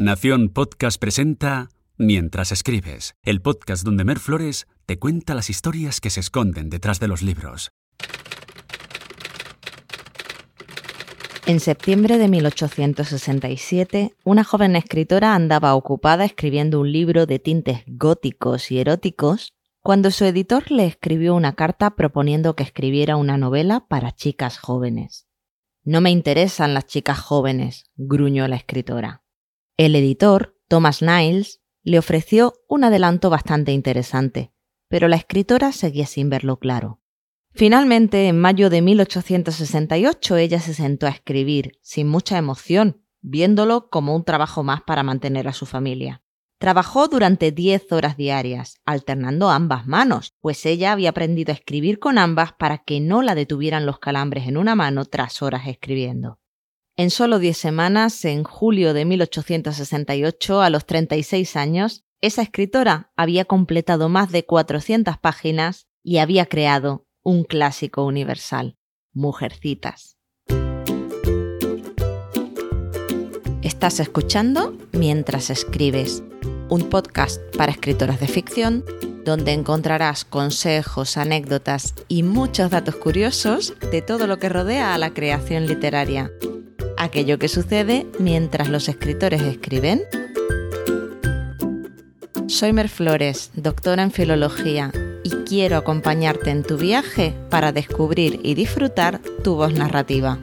Nación Podcast presenta Mientras escribes, el podcast donde Mer Flores te cuenta las historias que se esconden detrás de los libros. En septiembre de 1867, una joven escritora andaba ocupada escribiendo un libro de tintes góticos y eróticos cuando su editor le escribió una carta proponiendo que escribiera una novela para chicas jóvenes. No me interesan las chicas jóvenes, gruñó la escritora. El editor, Thomas Niles, le ofreció un adelanto bastante interesante, pero la escritora seguía sin verlo claro. Finalmente, en mayo de 1868, ella se sentó a escribir, sin mucha emoción, viéndolo como un trabajo más para mantener a su familia. Trabajó durante 10 horas diarias, alternando ambas manos, pues ella había aprendido a escribir con ambas para que no la detuvieran los calambres en una mano tras horas escribiendo. En solo 10 semanas, en julio de 1868, a los 36 años, esa escritora había completado más de 400 páginas y había creado un clásico universal, Mujercitas. Estás escuchando Mientras escribes, un podcast para escritoras de ficción donde encontrarás consejos, anécdotas y muchos datos curiosos de todo lo que rodea a la creación literaria. Aquello que sucede mientras los escritores escriben. Soy Mer Flores, doctora en filología, y quiero acompañarte en tu viaje para descubrir y disfrutar tu voz narrativa.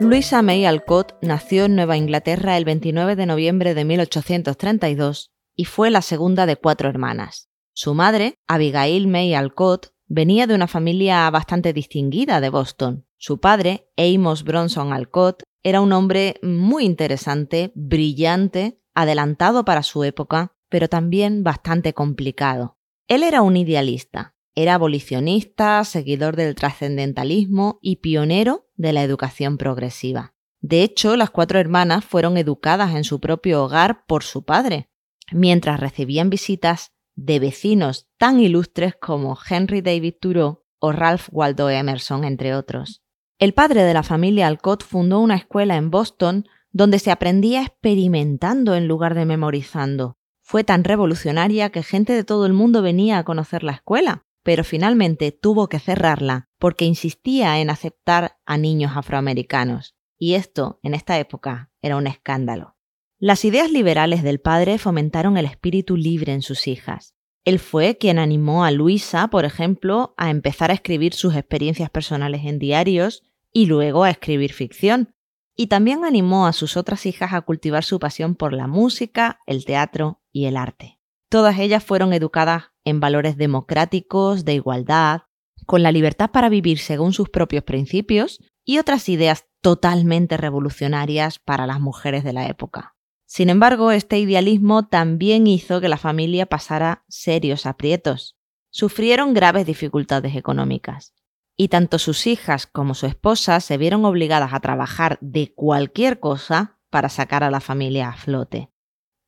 Louisa May Alcott nació en Nueva Inglaterra el 29 de noviembre de 1832 y fue la segunda de cuatro hermanas. Su madre, Abigail May Alcott, venía de una familia bastante distinguida de Boston. Su padre, Amos Bronson Alcott, era un hombre muy interesante, brillante, adelantado para su época, pero también bastante complicado. Él era un idealista, era abolicionista, seguidor del trascendentalismo y pionero de la educación progresiva. De hecho, las cuatro hermanas fueron educadas en su propio hogar por su padre, mientras recibían visitas de vecinos tan ilustres como Henry David Thoreau o Ralph Waldo Emerson, entre otros. El padre de la familia Alcott fundó una escuela en Boston donde se aprendía experimentando en lugar de memorizando. Fue tan revolucionaria que gente de todo el mundo venía a conocer la escuela, pero finalmente tuvo que cerrarla porque insistía en aceptar a niños afroamericanos. Y esto, en esta época, era un escándalo. Las ideas liberales del padre fomentaron el espíritu libre en sus hijas. Él fue quien animó a Luisa, por ejemplo, a empezar a escribir sus experiencias personales en diarios y luego a escribir ficción. Y también animó a sus otras hijas a cultivar su pasión por la música, el teatro y el arte. Todas ellas fueron educadas en valores democráticos, de igualdad, con la libertad para vivir según sus propios principios y otras ideas totalmente revolucionarias para las mujeres de la época. Sin embargo, este idealismo también hizo que la familia pasara serios aprietos. Sufrieron graves dificultades económicas. Y tanto sus hijas como su esposa se vieron obligadas a trabajar de cualquier cosa para sacar a la familia a flote.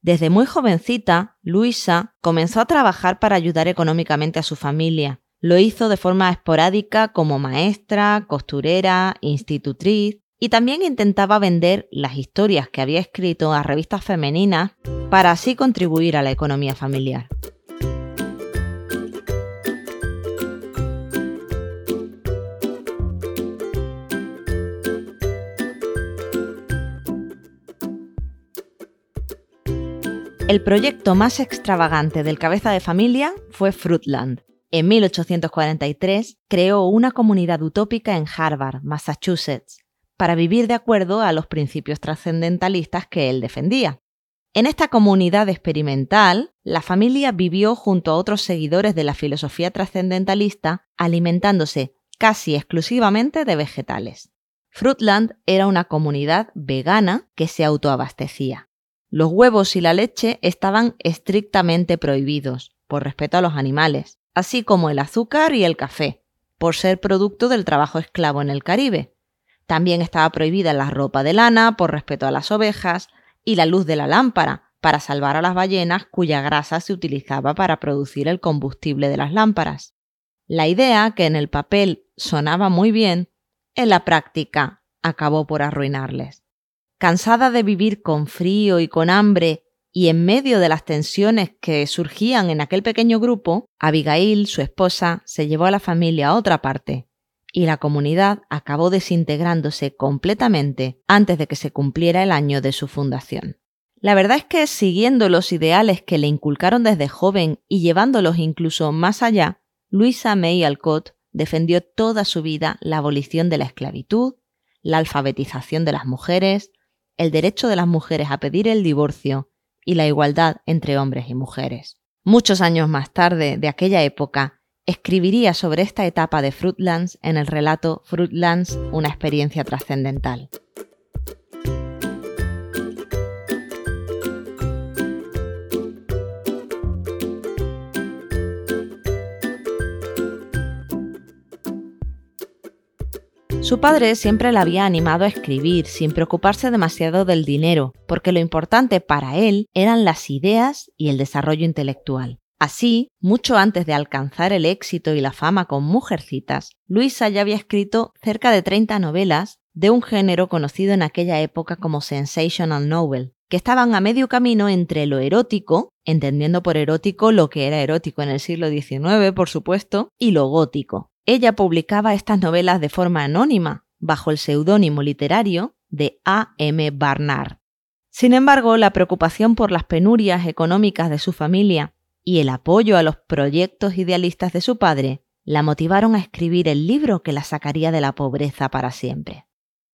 Desde muy jovencita, Luisa comenzó a trabajar para ayudar económicamente a su familia. Lo hizo de forma esporádica como maestra, costurera, institutriz y también intentaba vender las historias que había escrito a revistas femeninas para así contribuir a la economía familiar. El proyecto más extravagante del cabeza de familia fue Fruitland. En 1843 creó una comunidad utópica en Harvard, Massachusetts, para vivir de acuerdo a los principios trascendentalistas que él defendía. En esta comunidad experimental, la familia vivió junto a otros seguidores de la filosofía trascendentalista, alimentándose casi exclusivamente de vegetales. Fruitland era una comunidad vegana que se autoabastecía. Los huevos y la leche estaban estrictamente prohibidos, por respeto a los animales, así como el azúcar y el café, por ser producto del trabajo esclavo en el Caribe. También estaba prohibida la ropa de lana, por respeto a las ovejas, y la luz de la lámpara, para salvar a las ballenas cuya grasa se utilizaba para producir el combustible de las lámparas. La idea, que en el papel sonaba muy bien, en la práctica acabó por arruinarles. Cansada de vivir con frío y con hambre y en medio de las tensiones que surgían en aquel pequeño grupo, Abigail, su esposa, se llevó a la familia a otra parte, y la comunidad acabó desintegrándose completamente antes de que se cumpliera el año de su fundación. La verdad es que siguiendo los ideales que le inculcaron desde joven y llevándolos incluso más allá, Luisa May Alcott defendió toda su vida la abolición de la esclavitud, la alfabetización de las mujeres, el derecho de las mujeres a pedir el divorcio y la igualdad entre hombres y mujeres. Muchos años más tarde de aquella época, escribiría sobre esta etapa de Fruitlands en el relato Fruitlands, una experiencia trascendental. Su padre siempre la había animado a escribir sin preocuparse demasiado del dinero, porque lo importante para él eran las ideas y el desarrollo intelectual. Así, mucho antes de alcanzar el éxito y la fama con Mujercitas, Luisa ya había escrito cerca de 30 novelas de un género conocido en aquella época como sensational novel, que estaban a medio camino entre lo erótico, entendiendo por erótico lo que era erótico en el siglo XIX, por supuesto, y lo gótico. Ella publicaba estas novelas de forma anónima, bajo el seudónimo literario de A. M. Barnard. Sin embargo, la preocupación por las penurias económicas de su familia y el apoyo a los proyectos idealistas de su padre la motivaron a escribir el libro que la sacaría de la pobreza para siempre.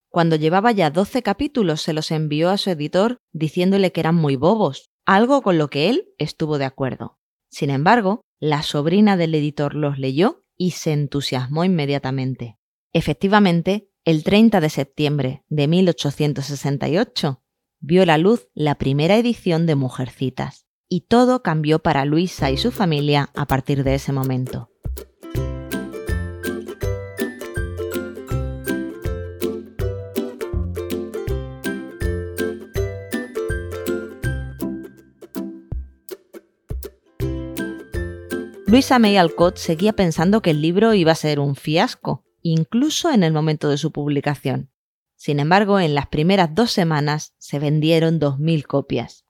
Cuando llevaba ya 12 capítulos se los envió a su editor diciéndole que eran muy bobos, algo con lo que él estuvo de acuerdo. Sin embargo, la sobrina del editor los leyó y se entusiasmó inmediatamente. Efectivamente, el 30 de septiembre de 1868 vio la luz la primera edición de Mujercitas, y todo cambió para Luisa y su familia a partir de ese momento. Luisa May Alcott seguía pensando que el libro iba a ser un fiasco, incluso en el momento de su publicación. Sin embargo, en las primeras dos semanas se vendieron 2.000 copias.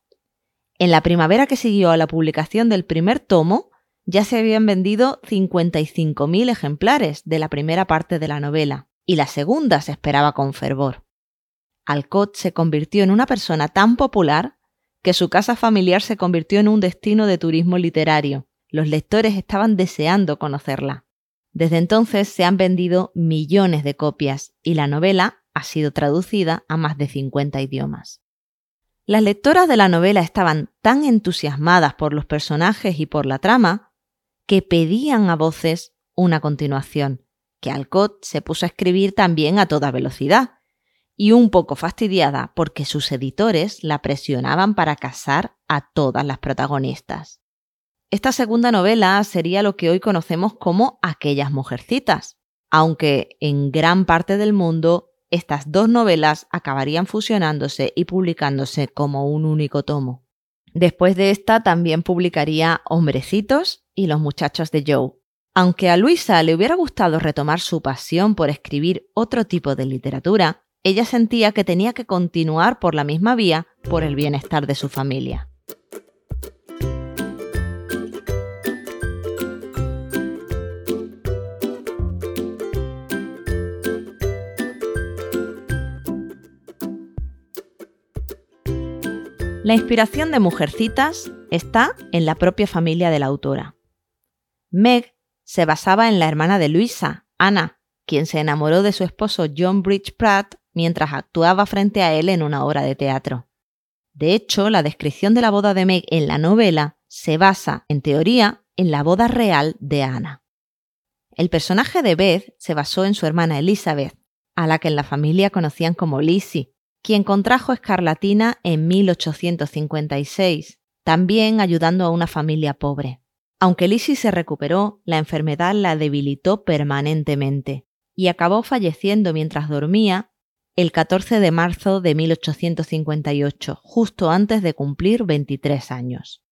En la primavera que siguió a la publicación del primer tomo, ya se habían vendido 55.000 ejemplares de la primera parte de la novela, y la segunda se esperaba con fervor. Alcott se convirtió en una persona tan popular que su casa familiar se convirtió en un destino de turismo literario, los lectores estaban deseando conocerla. Desde entonces se han vendido millones de copias y la novela ha sido traducida a más de 50 idiomas. Las lectoras de la novela estaban tan entusiasmadas por los personajes y por la trama que pedían a voces una continuación, que Alcott se puso a escribir también a toda velocidad, y un poco fastidiada porque sus editores la presionaban para casar a todas las protagonistas. Esta segunda novela sería lo que hoy conocemos como Aquellas Mujercitas, aunque en gran parte del mundo estas dos novelas acabarían fusionándose y publicándose como un único tomo. Después de esta también publicaría Hombrecitos y Los muchachos de Joe. Aunque a Luisa le hubiera gustado retomar su pasión por escribir otro tipo de literatura, ella sentía que tenía que continuar por la misma vía por el bienestar de su familia. La inspiración de Mujercitas está en la propia familia de la autora. Meg se basaba en la hermana de Luisa, Ana, quien se enamoró de su esposo John Bridge Pratt mientras actuaba frente a él en una obra de teatro. De hecho, la descripción de la boda de Meg en la novela se basa, en teoría, en la boda real de Ana. El personaje de Beth se basó en su hermana Elizabeth, a la que en la familia conocían como Lizzie, quien contrajo escarlatina en 1856, también ayudando a una familia pobre. Aunque Lizzie se recuperó, la enfermedad la debilitó permanentemente y acabó falleciendo mientras dormía el 14 de marzo de 1858, justo antes de cumplir 23 años.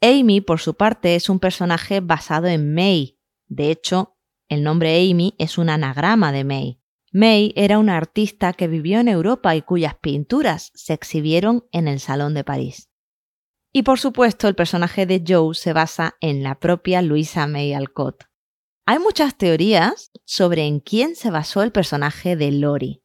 Amy, por su parte, es un personaje basado en May. De hecho, el nombre Amy es un anagrama de May. May era una artista que vivió en Europa y cuyas pinturas se exhibieron en el Salón de París. Y por supuesto, el personaje de Joe se basa en la propia Luisa May Alcott. Hay muchas teorías sobre en quién se basó el personaje de Lori.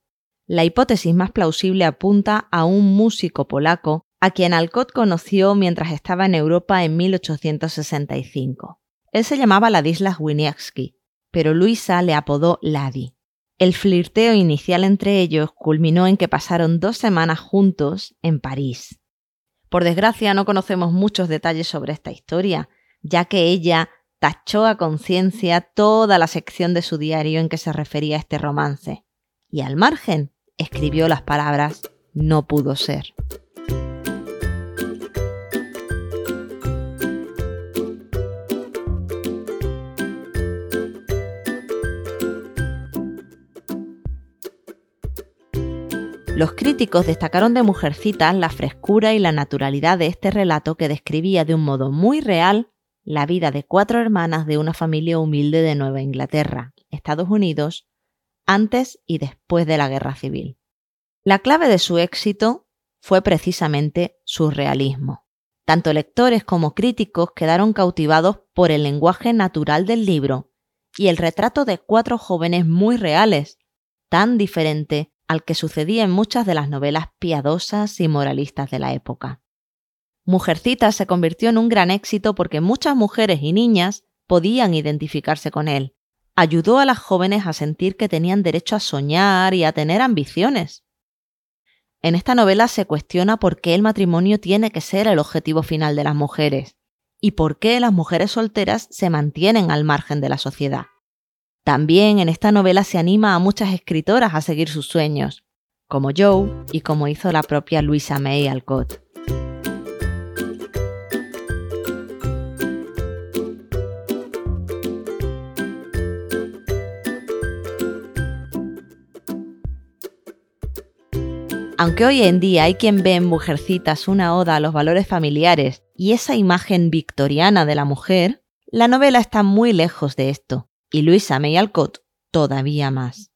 La hipótesis más plausible apunta a un músico polaco a quien Alcott conoció mientras estaba en Europa en 1865. Él se llamaba Ladislas Winiewski, pero Luisa le apodó Ladi. El flirteo inicial entre ellos culminó en que pasaron dos semanas juntos en París. Por desgracia no conocemos muchos detalles sobre esta historia, ya que ella tachó a conciencia toda la sección de su diario en que se refería a este romance, y al margen escribió las palabras no pudo ser. Los críticos destacaron de Mujercitas la frescura y la naturalidad de este relato que describía de un modo muy real la vida de cuatro hermanas de una familia humilde de Nueva Inglaterra, Estados Unidos, antes y después de la Guerra Civil. La clave de su éxito fue precisamente su realismo. Tanto lectores como críticos quedaron cautivados por el lenguaje natural del libro y el retrato de cuatro jóvenes muy reales, tan diferente al que sucedía en muchas de las novelas piadosas y moralistas de la época. Mujercita se convirtió en un gran éxito porque muchas mujeres y niñas podían identificarse con él. Ayudó a las jóvenes a sentir que tenían derecho a soñar y a tener ambiciones. En esta novela se cuestiona por qué el matrimonio tiene que ser el objetivo final de las mujeres y por qué las mujeres solteras se mantienen al margen de la sociedad. También en esta novela se anima a muchas escritoras a seguir sus sueños, como Joe y como hizo la propia Louisa May Alcott. Aunque hoy en día hay quien ve en Mujercitas una oda a los valores familiares y esa imagen victoriana de la mujer, la novela está muy lejos de esto y Luisa May Alcott todavía más.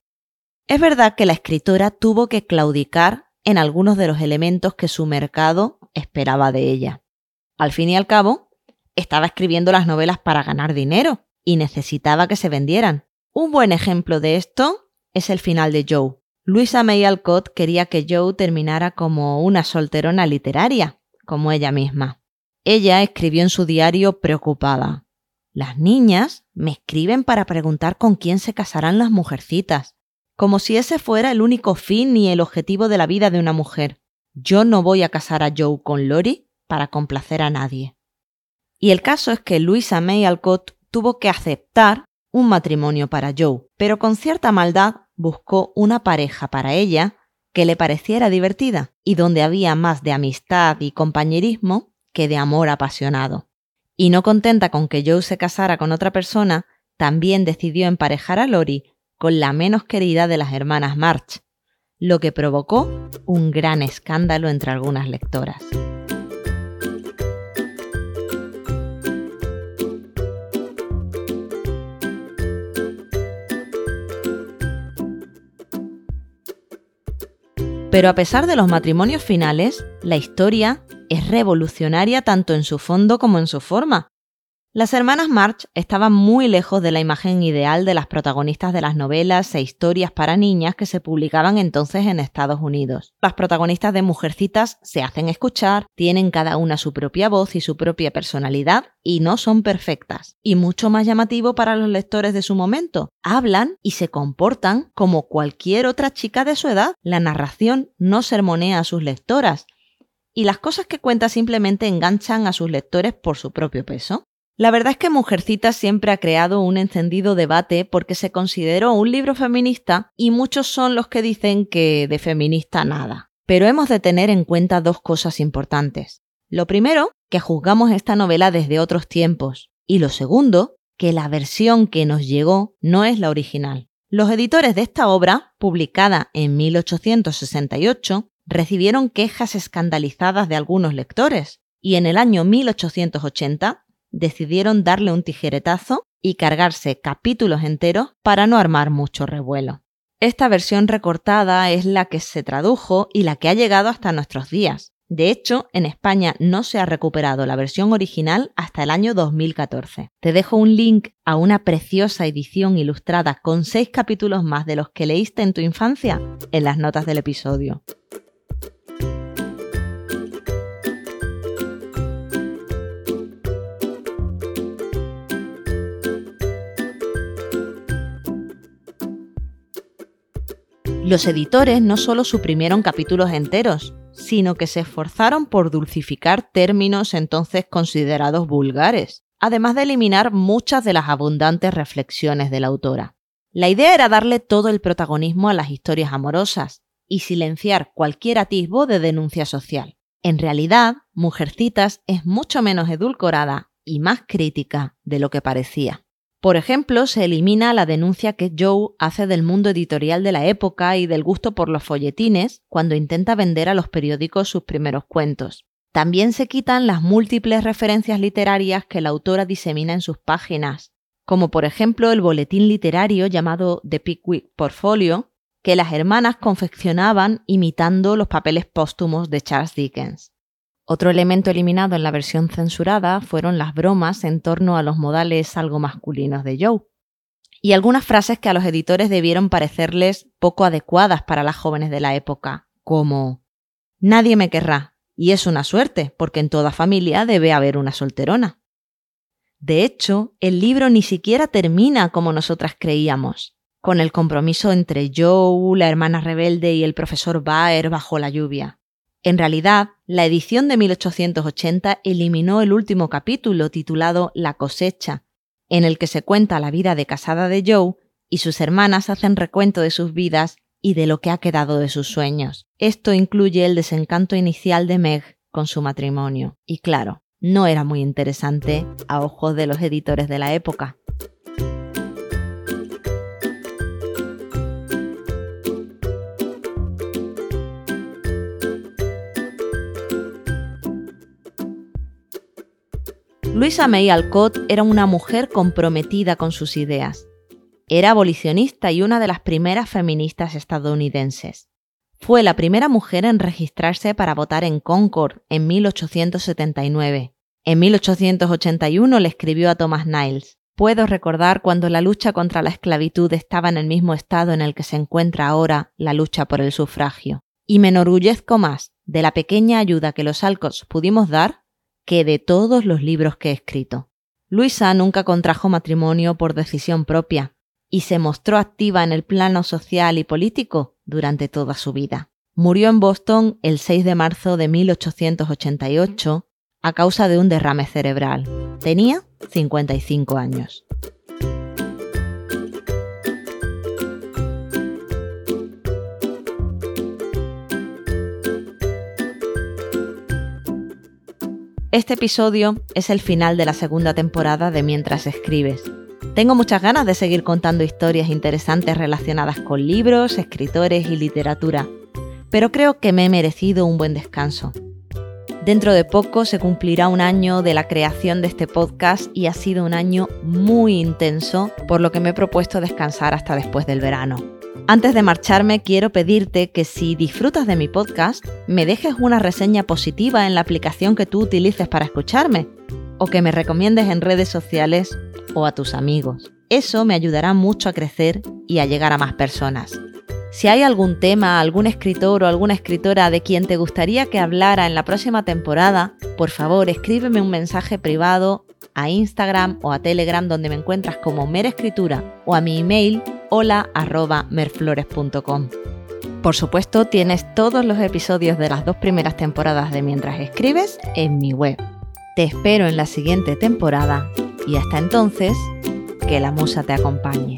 Es verdad que la escritora tuvo que claudicar en algunos de los elementos que su mercado esperaba de ella. Al fin y al cabo, estaba escribiendo las novelas para ganar dinero y necesitaba que se vendieran. Un buen ejemplo de esto es el final de Joe. Luisa May Alcott quería que Joe terminara como una solterona literaria, como ella misma. Ella escribió en su diario preocupada. Las niñas me escriben para preguntar con quién se casarán las mujercitas, como si ese fuera el único fin ni el objetivo de la vida de una mujer. Yo no voy a casar a Joe con Lori para complacer a nadie. Y el caso es que Luisa May Alcott tuvo que aceptar un matrimonio para Joe, pero con cierta maldad buscó una pareja para ella que le pareciera divertida y donde había más de amistad y compañerismo que de amor apasionado y no contenta con que Joe se casara con otra persona, también decidió emparejar a Lori con la menos querida de las hermanas March, lo que provocó un gran escándalo entre algunas lectoras. Pero a pesar de los matrimonios finales, la historia es revolucionaria tanto en su fondo como en su forma. Las hermanas March estaban muy lejos de la imagen ideal de las protagonistas de las novelas e historias para niñas que se publicaban entonces en Estados Unidos. Las protagonistas de Mujercitas se hacen escuchar, tienen cada una su propia voz y su propia personalidad y no son perfectas. Y mucho más llamativo para los lectores de su momento, hablan y se comportan como cualquier otra chica de su edad. La narración no sermonea a sus lectoras, y las cosas que cuenta simplemente enganchan a sus lectores por su propio peso. La verdad es que Mujercita siempre ha creado un encendido debate porque se consideró un libro feminista y muchos son los que dicen que de feminista nada. Pero hemos de tener en cuenta dos cosas importantes. Lo primero, que juzgamos esta novela desde otros tiempos. Y lo segundo, que la versión que nos llegó no es la original. Los editores de esta obra, publicada en 1868, recibieron quejas escandalizadas de algunos lectores y en el año 1880 decidieron darle un tijeretazo y cargarse capítulos enteros para no armar mucho revuelo. Esta versión recortada es la que se tradujo y la que ha llegado hasta nuestros días. De hecho, en España no se ha recuperado la versión original hasta el año 2014. Te dejo un link a una preciosa edición ilustrada con seis capítulos más de los que leíste en tu infancia en las notas del episodio. Los editores no solo suprimieron capítulos enteros, sino que se esforzaron por dulcificar términos entonces considerados vulgares, además de eliminar muchas de las abundantes reflexiones de la autora. La idea era darle todo el protagonismo a las historias amorosas y silenciar cualquier atisbo de denuncia social. En realidad, Mujercitas es mucho menos edulcorada y más crítica de lo que parecía. Por ejemplo, se elimina la denuncia que Joe hace del mundo editorial de la época y del gusto por los folletines cuando intenta vender a los periódicos sus primeros cuentos. También se quitan las múltiples referencias literarias que la autora disemina en sus páginas, como por ejemplo el boletín literario llamado The Pickwick Portfolio, que las hermanas confeccionaban imitando los papeles póstumos de Charles Dickens. Otro elemento eliminado en la versión censurada fueron las bromas en torno a los modales algo masculinos de Joe, y algunas frases que a los editores debieron parecerles poco adecuadas para las jóvenes de la época, como Nadie me querrá, y es una suerte, porque en toda familia debe haber una solterona. De hecho, el libro ni siquiera termina como nosotras creíamos, con el compromiso entre Joe, la hermana rebelde y el profesor Baer bajo la lluvia. En realidad, la edición de 1880 eliminó el último capítulo titulado La cosecha, en el que se cuenta la vida de casada de Joe y sus hermanas hacen recuento de sus vidas y de lo que ha quedado de sus sueños. Esto incluye el desencanto inicial de Meg con su matrimonio. Y claro, no era muy interesante a ojos de los editores de la época. Luisa May Alcott era una mujer comprometida con sus ideas. Era abolicionista y una de las primeras feministas estadounidenses. Fue la primera mujer en registrarse para votar en Concord en 1879. En 1881 le escribió a Thomas Niles, Puedo recordar cuando la lucha contra la esclavitud estaba en el mismo estado en el que se encuentra ahora la lucha por el sufragio. Y me enorgullezco más de la pequeña ayuda que los Alcotts pudimos dar que de todos los libros que he escrito. Luisa nunca contrajo matrimonio por decisión propia y se mostró activa en el plano social y político durante toda su vida. Murió en Boston el 6 de marzo de 1888 a causa de un derrame cerebral. Tenía 55 años. Este episodio es el final de la segunda temporada de Mientras escribes. Tengo muchas ganas de seguir contando historias interesantes relacionadas con libros, escritores y literatura, pero creo que me he merecido un buen descanso. Dentro de poco se cumplirá un año de la creación de este podcast y ha sido un año muy intenso, por lo que me he propuesto descansar hasta después del verano. Antes de marcharme, quiero pedirte que si disfrutas de mi podcast, me dejes una reseña positiva en la aplicación que tú utilices para escucharme, o que me recomiendes en redes sociales o a tus amigos. Eso me ayudará mucho a crecer y a llegar a más personas. Si hay algún tema, algún escritor o alguna escritora de quien te gustaría que hablara en la próxima temporada, por favor escríbeme un mensaje privado a Instagram o a Telegram donde me encuentras como Merescritura o a mi email hola.merflores.com. Por supuesto, tienes todos los episodios de las dos primeras temporadas de Mientras Escribes en mi web. Te espero en la siguiente temporada y hasta entonces, que la musa te acompañe.